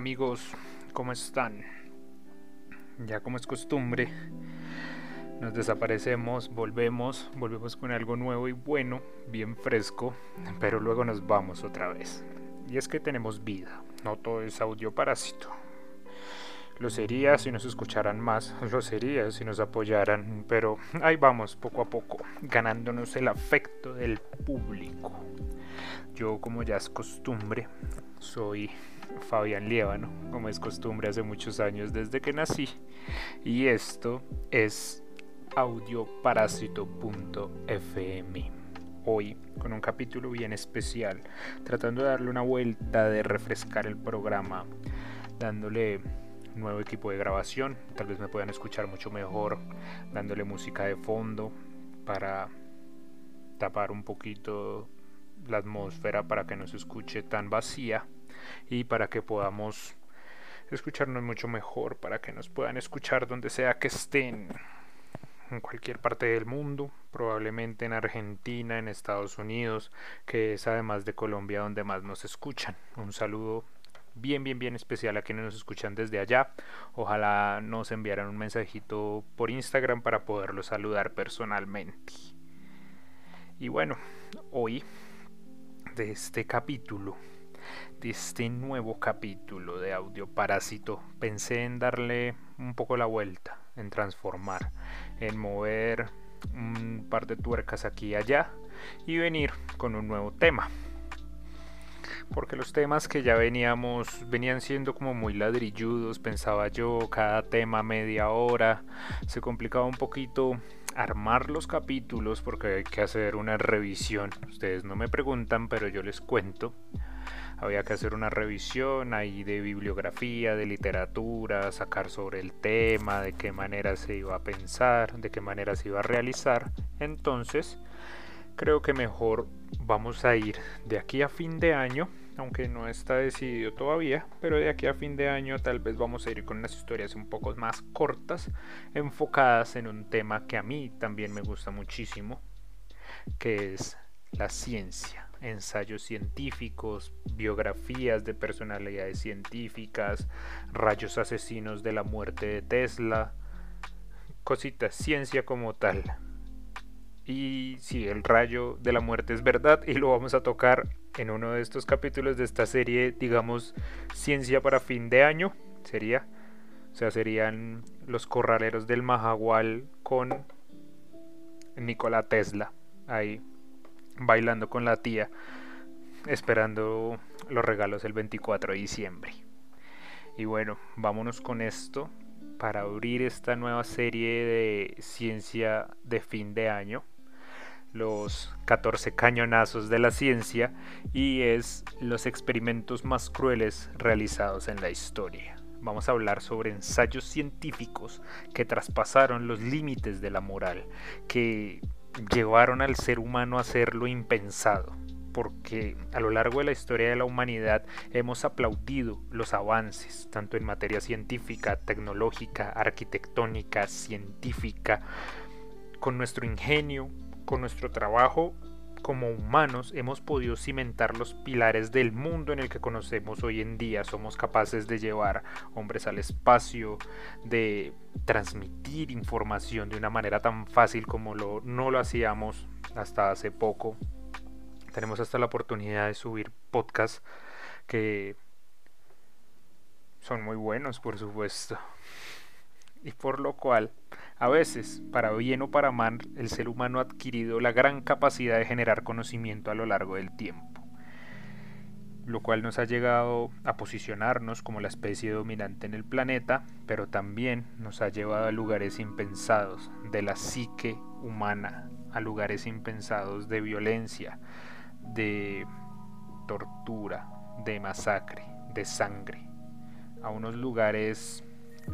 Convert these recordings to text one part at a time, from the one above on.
Amigos, ¿cómo están? Ya como es costumbre, nos desaparecemos, volvemos, volvemos con algo nuevo y bueno, bien fresco, pero luego nos vamos otra vez. Y es que tenemos vida, no todo es audio parásito. Lo sería si nos escucharan más, lo sería si nos apoyaran, pero ahí vamos poco a poco, ganándonos el afecto del público. Yo, como ya es costumbre, soy Fabián Liévano, como es costumbre hace muchos años desde que nací. Y esto es audioparásito.fm. Hoy con un capítulo bien especial, tratando de darle una vuelta, de refrescar el programa, dándole nuevo equipo de grabación, tal vez me puedan escuchar mucho mejor, dándole música de fondo para tapar un poquito la atmósfera para que no se escuche tan vacía y para que podamos escucharnos mucho mejor, para que nos puedan escuchar donde sea que estén, en cualquier parte del mundo, probablemente en Argentina, en Estados Unidos, que es además de Colombia donde más nos escuchan. Un saludo bien, bien, bien especial a quienes nos escuchan desde allá. Ojalá nos enviaran un mensajito por Instagram para poderlos saludar personalmente. Y bueno, hoy de este capítulo de este nuevo capítulo de Audio Parásito, pensé en darle un poco la vuelta, en transformar, en mover un par de tuercas aquí y allá y venir con un nuevo tema. Porque los temas que ya veníamos venían siendo como muy ladrilludos, pensaba yo, cada tema media hora, se complicaba un poquito armar los capítulos porque hay que hacer una revisión. Ustedes no me preguntan, pero yo les cuento había que hacer una revisión ahí de bibliografía, de literatura, sacar sobre el tema, de qué manera se iba a pensar, de qué manera se iba a realizar. Entonces, creo que mejor vamos a ir de aquí a fin de año, aunque no está decidido todavía, pero de aquí a fin de año tal vez vamos a ir con unas historias un poco más cortas, enfocadas en un tema que a mí también me gusta muchísimo, que es la ciencia ensayos científicos, biografías de personalidades científicas, rayos asesinos de la muerte de Tesla, cositas, ciencia como tal. Y si el rayo de la muerte es verdad y lo vamos a tocar en uno de estos capítulos de esta serie, digamos, ciencia para fin de año, sería, o sea, serían los corraleros del Mahahual con Nikola Tesla. Ahí bailando con la tía, esperando los regalos el 24 de diciembre. Y bueno, vámonos con esto para abrir esta nueva serie de ciencia de fin de año, los 14 cañonazos de la ciencia, y es los experimentos más crueles realizados en la historia. Vamos a hablar sobre ensayos científicos que traspasaron los límites de la moral, que llevaron al ser humano a hacer lo impensado, porque a lo largo de la historia de la humanidad hemos aplaudido los avances, tanto en materia científica, tecnológica, arquitectónica, científica, con nuestro ingenio, con nuestro trabajo como humanos hemos podido cimentar los pilares del mundo en el que conocemos hoy en día. Somos capaces de llevar hombres al espacio, de transmitir información de una manera tan fácil como no lo hacíamos hasta hace poco. Tenemos hasta la oportunidad de subir podcasts que son muy buenos, por supuesto. Y por lo cual a veces, para bien o para mal, el ser humano ha adquirido la gran capacidad de generar conocimiento a lo largo del tiempo, lo cual nos ha llegado a posicionarnos como la especie dominante en el planeta, pero también nos ha llevado a lugares impensados de la psique humana, a lugares impensados de violencia, de tortura, de masacre, de sangre, a unos lugares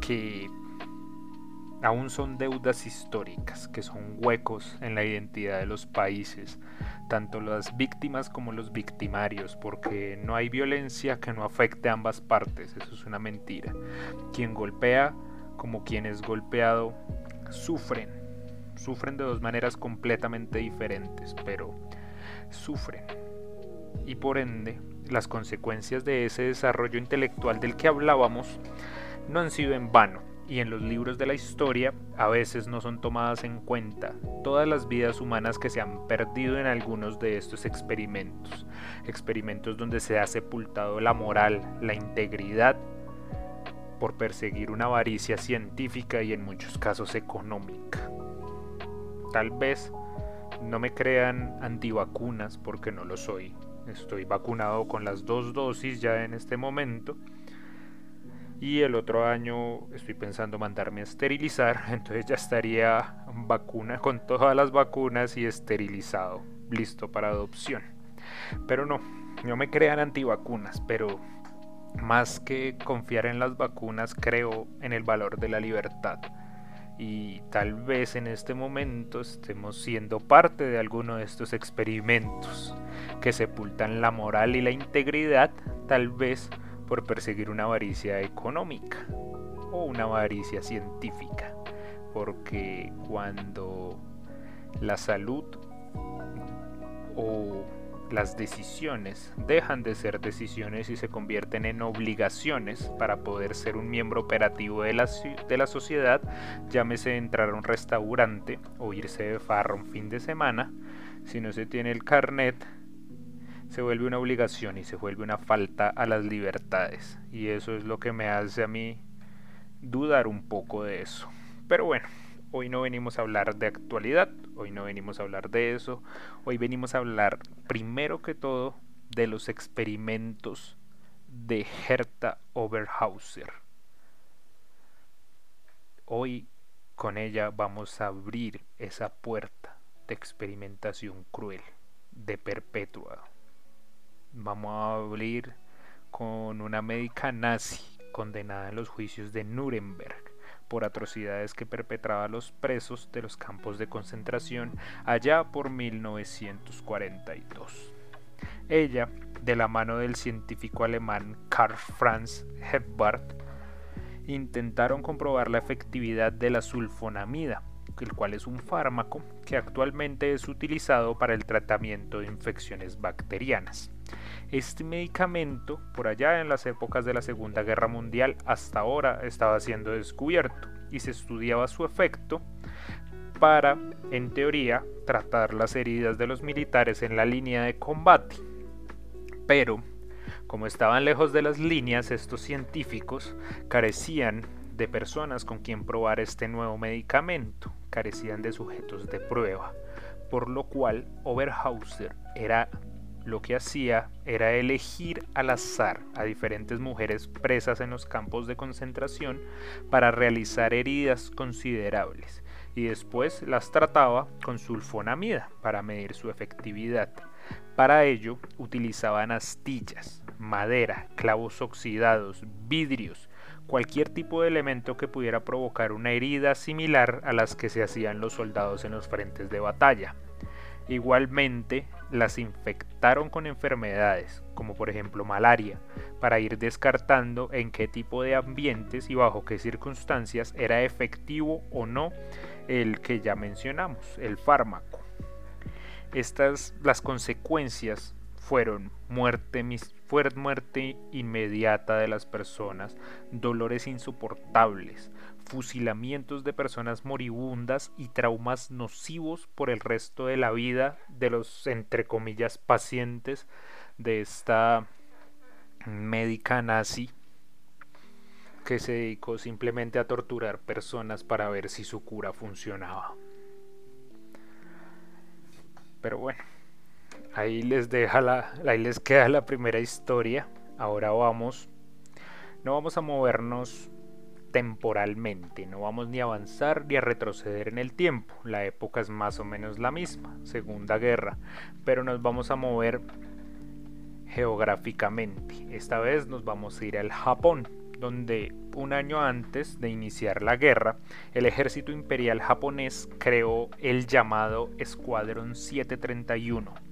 que aún son deudas históricas, que son huecos en la identidad de los países, tanto las víctimas como los victimarios, porque no hay violencia que no afecte a ambas partes, eso es una mentira. Quien golpea como quien es golpeado sufren, sufren de dos maneras completamente diferentes, pero sufren. Y por ende, las consecuencias de ese desarrollo intelectual del que hablábamos no han sido en vano y en los libros de la historia a veces no son tomadas en cuenta todas las vidas humanas que se han perdido en algunos de estos experimentos, experimentos donde se ha sepultado la moral, la integridad, por perseguir una avaricia científica y en muchos casos económica. Tal vez no me crean antivacunas porque no lo soy. Estoy vacunado con las dos dosis ya en este momento y el otro año estoy pensando mandarme a esterilizar, entonces ya estaría vacuna con todas las vacunas y esterilizado, listo para adopción. Pero no, no me crean antivacunas, pero más que confiar en las vacunas creo en el valor de la libertad. Y tal vez en este momento estemos siendo parte de alguno de estos experimentos que sepultan la moral y la integridad, tal vez por perseguir una avaricia económica o una avaricia científica. Porque cuando la salud o las decisiones dejan de ser decisiones y se convierten en obligaciones para poder ser un miembro operativo de la, de la sociedad, llámese entrar a un restaurante o irse de farra un fin de semana, si no se tiene el carnet, se vuelve una obligación y se vuelve una falta a las libertades. Y eso es lo que me hace a mí dudar un poco de eso. Pero bueno, hoy no venimos a hablar de actualidad, hoy no venimos a hablar de eso, hoy venimos a hablar primero que todo de los experimentos de Herta Oberhauser. Hoy con ella vamos a abrir esa puerta de experimentación cruel, de perpetua. Vamos a abrir con una médica nazi condenada en los juicios de Nuremberg por atrocidades que perpetraba a los presos de los campos de concentración allá por 1942. Ella, de la mano del científico alemán Karl Franz Hepbart, intentaron comprobar la efectividad de la sulfonamida, el cual es un fármaco que actualmente es utilizado para el tratamiento de infecciones bacterianas. Este medicamento, por allá en las épocas de la Segunda Guerra Mundial, hasta ahora estaba siendo descubierto y se estudiaba su efecto para, en teoría, tratar las heridas de los militares en la línea de combate. Pero, como estaban lejos de las líneas, estos científicos carecían de personas con quien probar este nuevo medicamento, carecían de sujetos de prueba, por lo cual Oberhauser era lo que hacía era elegir al azar a diferentes mujeres presas en los campos de concentración para realizar heridas considerables y después las trataba con sulfonamida para medir su efectividad. Para ello utilizaban astillas, madera, clavos oxidados, vidrios, cualquier tipo de elemento que pudiera provocar una herida similar a las que se hacían los soldados en los frentes de batalla. Igualmente, las infectaron con enfermedades, como por ejemplo malaria, para ir descartando en qué tipo de ambientes y bajo qué circunstancias era efectivo o no el que ya mencionamos, el fármaco. Estas las consecuencias fueron muerte, muerte inmediata de las personas, dolores insoportables, fusilamientos de personas moribundas y traumas nocivos por el resto de la vida de los, entre comillas, pacientes de esta médica nazi que se dedicó simplemente a torturar personas para ver si su cura funcionaba. Pero bueno, ahí les deja la, ahí les queda la primera historia. Ahora vamos, no vamos a movernos temporalmente, no vamos ni a avanzar ni a retroceder en el tiempo, la época es más o menos la misma, Segunda Guerra, pero nos vamos a mover geográficamente, esta vez nos vamos a ir al Japón, donde un año antes de iniciar la guerra, el ejército imperial japonés creó el llamado Escuadrón 731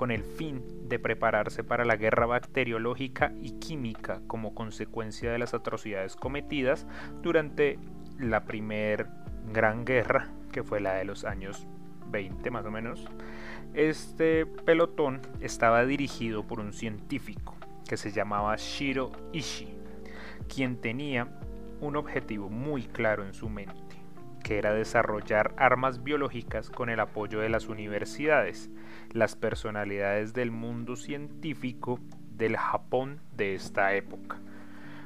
con el fin de prepararse para la guerra bacteriológica y química como consecuencia de las atrocidades cometidas durante la primer gran guerra, que fue la de los años 20 más o menos. Este pelotón estaba dirigido por un científico que se llamaba Shiro Ishii, quien tenía un objetivo muy claro en su mente, que era desarrollar armas biológicas con el apoyo de las universidades, las personalidades del mundo científico del Japón de esta época.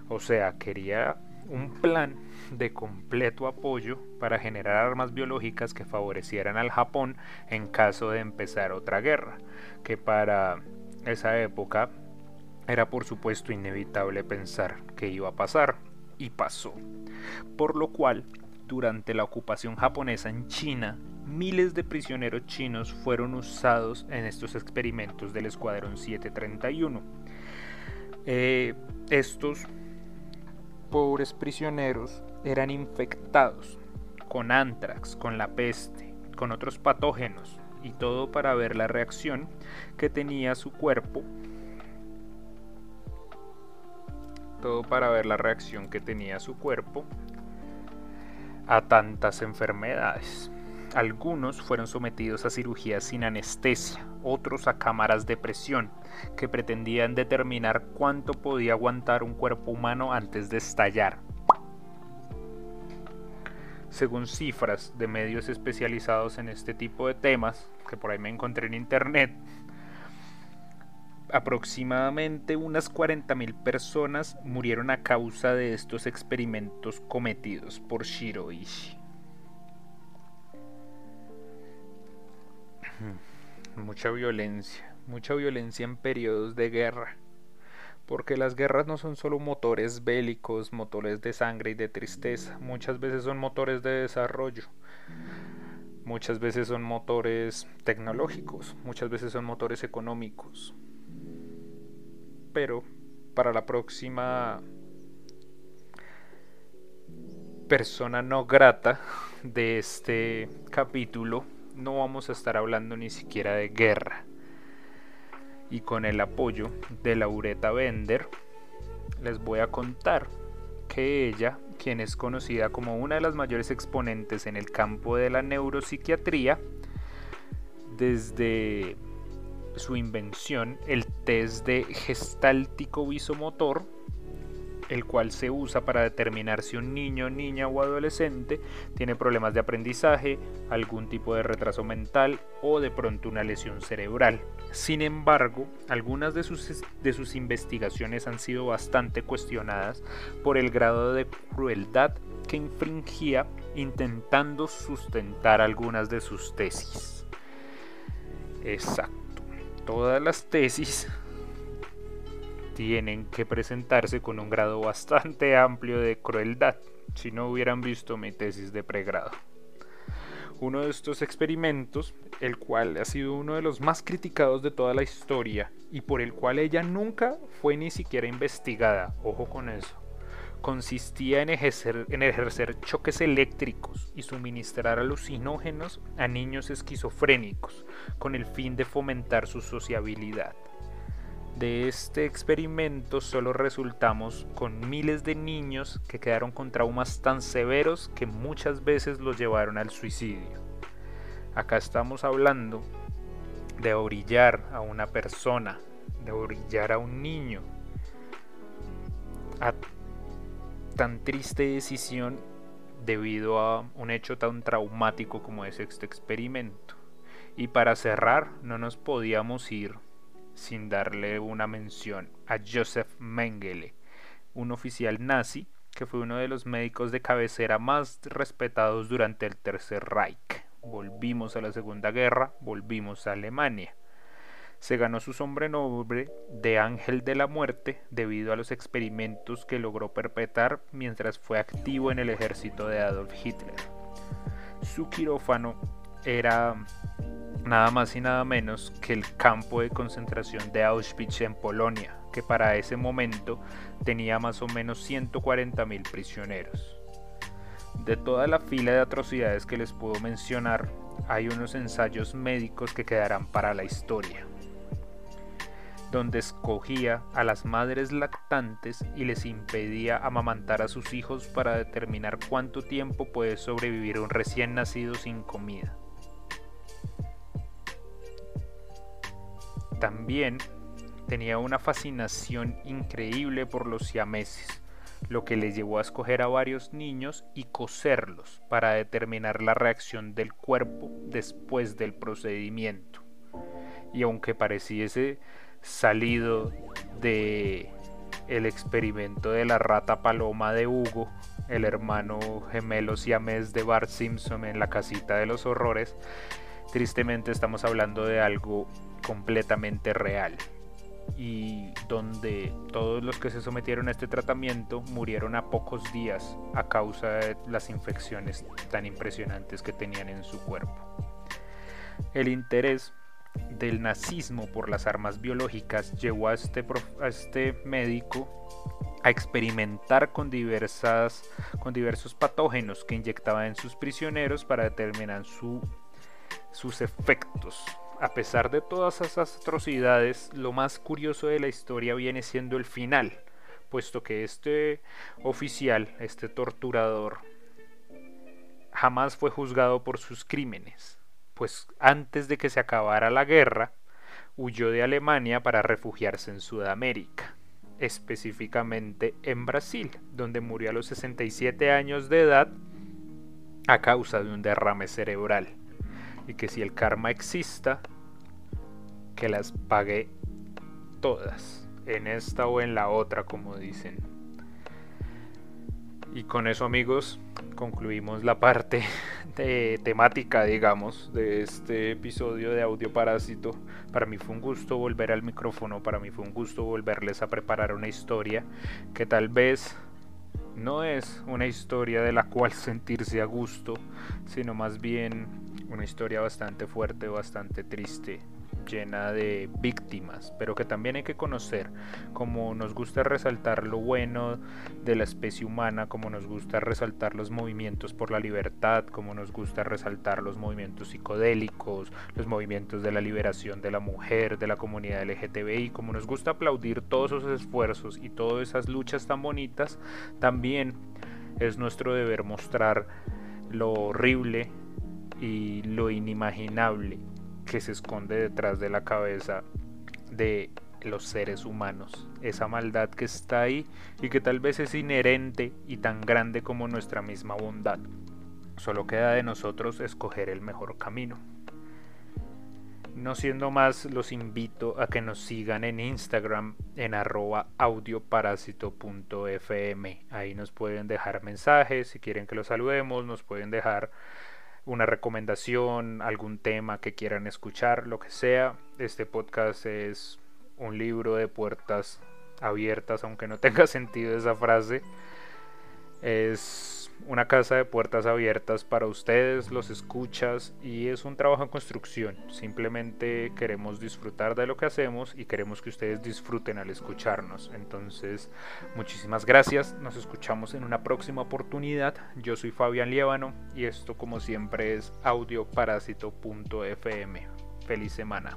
O sea, quería un plan de completo apoyo para generar armas biológicas que favorecieran al Japón en caso de empezar otra guerra, que para esa época era por supuesto inevitable pensar que iba a pasar, y pasó. Por lo cual, durante la ocupación japonesa en China, miles de prisioneros chinos fueron usados en estos experimentos del Escuadrón 731. Eh, estos pobres prisioneros eran infectados con antrax, con la peste, con otros patógenos, y todo para ver la reacción que tenía su cuerpo todo para ver la reacción que tenía su cuerpo a tantas enfermedades. Algunos fueron sometidos a cirugías sin anestesia, otros a cámaras de presión, que pretendían determinar cuánto podía aguantar un cuerpo humano antes de estallar. Según cifras de medios especializados en este tipo de temas, que por ahí me encontré en internet, aproximadamente unas 40.000 personas murieron a causa de estos experimentos cometidos por Shiroishi. Mucha violencia, mucha violencia en periodos de guerra. Porque las guerras no son solo motores bélicos, motores de sangre y de tristeza, muchas veces son motores de desarrollo, muchas veces son motores tecnológicos, muchas veces son motores económicos, pero para la próxima persona no grata de este capítulo no vamos a estar hablando ni siquiera de guerra. Y con el apoyo de Laureta Bender les voy a contar que ella, quien es conocida como una de las mayores exponentes en el campo de la neuropsiquiatría, desde su invención, el test de gestáltico visomotor, el cual se usa para determinar si un niño, niña o adolescente tiene problemas de aprendizaje, algún tipo de retraso mental o de pronto una lesión cerebral. Sin embargo, algunas de sus, de sus investigaciones han sido bastante cuestionadas por el grado de crueldad que infringía intentando sustentar algunas de sus tesis. Exacto todas las tesis tienen que presentarse con un grado bastante amplio de crueldad, si no hubieran visto mi tesis de pregrado. Uno de estos experimentos, el cual ha sido uno de los más criticados de toda la historia y por el cual ella nunca fue ni siquiera investigada, ojo con eso, consistía en ejercer, choques eléctricos y suministrar alucinógenos a niños esquizofrénicos con el fin de fomentar su sociabilidad. De este experimento solo resultamos con miles de niños que quedaron con traumas tan severos que muchas veces los llevaron al suicidio. Acá estamos hablando de orillar a una persona, de orillar a un niño a tan triste decisión debido a un hecho tan traumático como es este experimento. Y para cerrar, no nos podíamos ir sin darle una mención a Joseph Mengele, un oficial nazi que fue uno de los médicos de cabecera más respetados durante el Tercer Reich. Volvimos a la Segunda Guerra, volvimos a Alemania se ganó su sobrenombre de Ángel de la Muerte debido a los experimentos que logró perpetrar mientras fue activo en el ejército de Adolf Hitler. Su quirófano era nada más y nada menos que el campo de concentración de Auschwitz en Polonia, que para ese momento tenía más o menos 140.000 prisioneros. De toda la fila de atrocidades que les puedo mencionar, hay unos ensayos médicos que quedarán para la historia donde escogía a las madres lactantes y les impedía amamantar a sus hijos para determinar cuánto tiempo puede sobrevivir un recién nacido sin comida. También tenía una fascinación increíble por los siameses, lo que le llevó a escoger a varios niños y coserlos para determinar la reacción del cuerpo después del procedimiento. Y aunque pareciese salido de el experimento de la rata paloma de Hugo, el hermano gemelo siamés de Bart Simpson en la casita de los horrores, tristemente estamos hablando de algo completamente real y donde todos los que se sometieron a este tratamiento murieron a pocos días a causa de las infecciones tan impresionantes que tenían en su cuerpo. El interés del nazismo por las armas biológicas llevó a este, a este médico a experimentar con, diversas, con diversos patógenos que inyectaba en sus prisioneros para determinar su, sus efectos. A pesar de todas esas atrocidades, lo más curioso de la historia viene siendo el final, puesto que este oficial, este torturador, jamás fue juzgado por sus crímenes pues antes de que se acabara la guerra, huyó de Alemania para refugiarse en Sudamérica, específicamente en Brasil, donde murió a los 67 años de edad a causa de un derrame cerebral. Y que si el karma exista, que las pague todas, en esta o en la otra, como dicen. Y con eso amigos, concluimos la parte temática, digamos, de este episodio de Audio Parásito. Para mí fue un gusto volver al micrófono, para mí fue un gusto volverles a preparar una historia que tal vez no es una historia de la cual sentirse a gusto, sino más bien una historia bastante fuerte, bastante triste llena de víctimas, pero que también hay que conocer, como nos gusta resaltar lo bueno de la especie humana, como nos gusta resaltar los movimientos por la libertad, como nos gusta resaltar los movimientos psicodélicos, los movimientos de la liberación de la mujer, de la comunidad LGTBI, como nos gusta aplaudir todos esos esfuerzos y todas esas luchas tan bonitas, también es nuestro deber mostrar lo horrible y lo inimaginable que se esconde detrás de la cabeza de los seres humanos, esa maldad que está ahí y que tal vez es inherente y tan grande como nuestra misma bondad. Solo queda de nosotros escoger el mejor camino. No siendo más, los invito a que nos sigan en Instagram en arroba audioparásito.fm. Ahí nos pueden dejar mensajes, si quieren que los saludemos, nos pueden dejar una recomendación, algún tema que quieran escuchar, lo que sea. Este podcast es un libro de puertas abiertas, aunque no tenga sentido esa frase. Es una casa de puertas abiertas para ustedes, los escuchas y es un trabajo en construcción. Simplemente queremos disfrutar de lo que hacemos y queremos que ustedes disfruten al escucharnos. Entonces, muchísimas gracias. Nos escuchamos en una próxima oportunidad. Yo soy Fabián Liévano y esto como siempre es audioparásito.fm. Feliz semana.